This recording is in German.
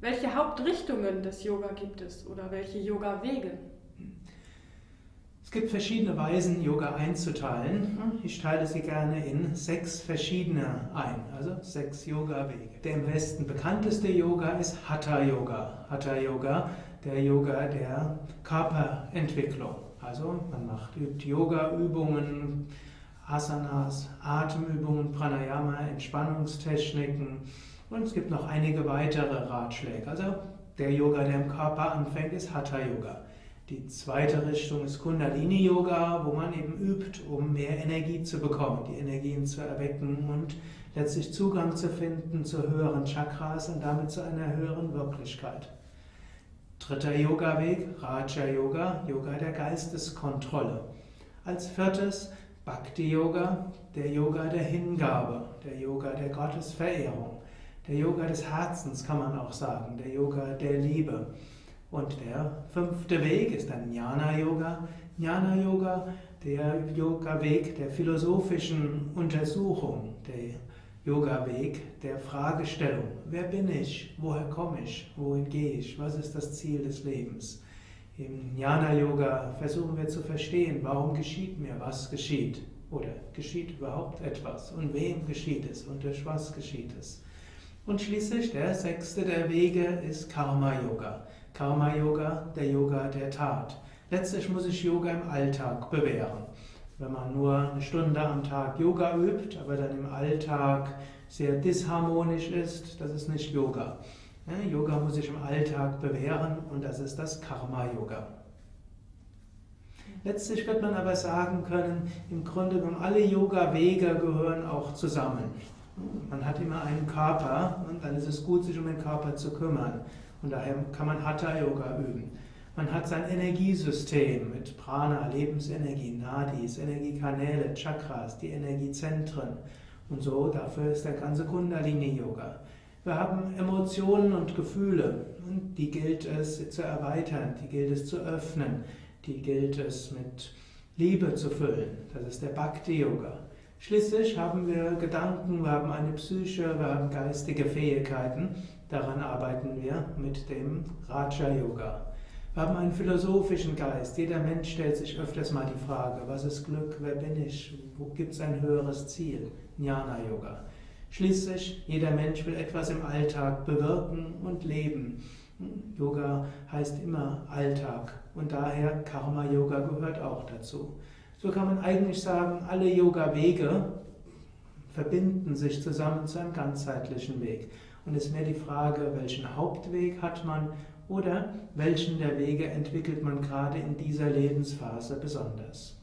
Welche Hauptrichtungen des Yoga gibt es oder welche Yoga-Wege? Es gibt verschiedene Weisen, Yoga einzuteilen. Ich teile sie gerne in sechs verschiedene ein, also sechs Yoga-Wege. Der im Westen bekannteste Yoga ist Hatha Yoga. Hatha Yoga, der Yoga der Körperentwicklung. Also man macht, übt Yoga-Übungen, Asanas, Atemübungen, Pranayama, Entspannungstechniken und es gibt noch einige weitere Ratschläge. Also der Yoga, der im Körper anfängt, ist Hatha Yoga. Die zweite Richtung ist Kundalini Yoga, wo man eben übt, um mehr Energie zu bekommen, die Energien zu erwecken und letztlich Zugang zu finden zu höheren Chakras und damit zu einer höheren Wirklichkeit. Dritter Yoga-Weg, Raja Yoga, Yoga der Geisteskontrolle. Als viertes Bhakti Yoga, der Yoga der Hingabe, der Yoga der Gottesverehrung, der Yoga des Herzens kann man auch sagen, der Yoga der Liebe. Und der fünfte Weg ist ein Jnana Yoga. Jnana Yoga, der Yoga-Weg der philosophischen Untersuchung, der Yoga-Weg der Fragestellung. Wer bin ich? Woher komme ich? Wohin gehe ich? Was ist das Ziel des Lebens? Im Jnana Yoga versuchen wir zu verstehen, warum geschieht mir, was geschieht. Oder geschieht überhaupt etwas? Und wem geschieht es? Und durch was geschieht es? Und schließlich der sechste der Wege ist Karma Yoga. Karma Yoga, der Yoga der Tat. Letztlich muss sich Yoga im Alltag bewähren. Wenn man nur eine Stunde am Tag Yoga übt, aber dann im Alltag sehr disharmonisch ist, das ist nicht Yoga. Yoga muss sich im Alltag bewähren und das ist das Karma Yoga. Letztlich wird man aber sagen können, im Grunde genommen alle Yoga-Wege gehören auch zusammen. Man hat immer einen Körper und dann ist es gut, sich um den Körper zu kümmern. Und daher kann man Hatha Yoga üben. Man hat sein Energiesystem mit Prana, Lebensenergie, Nadis, Energiekanäle, Chakras, die Energiezentren. Und so, dafür ist der ganze Kundalini Yoga. Wir haben Emotionen und Gefühle und die gilt es zu erweitern, die gilt es zu öffnen, die gilt es mit Liebe zu füllen. Das ist der Bhakti Yoga. Schließlich haben wir Gedanken, wir haben eine Psyche, wir haben geistige Fähigkeiten. Daran arbeiten wir mit dem Raja Yoga. Wir haben einen philosophischen Geist. Jeder Mensch stellt sich öfters mal die Frage, was ist Glück, wer bin ich, wo gibt es ein höheres Ziel? Jnana Yoga. Schließlich, jeder Mensch will etwas im Alltag bewirken und leben. Yoga heißt immer Alltag und daher Karma Yoga gehört auch dazu. So kann man eigentlich sagen, alle Yoga-Wege verbinden sich zusammen zu einem ganzheitlichen Weg. Und es ist mehr die Frage, welchen Hauptweg hat man oder welchen der Wege entwickelt man gerade in dieser Lebensphase besonders.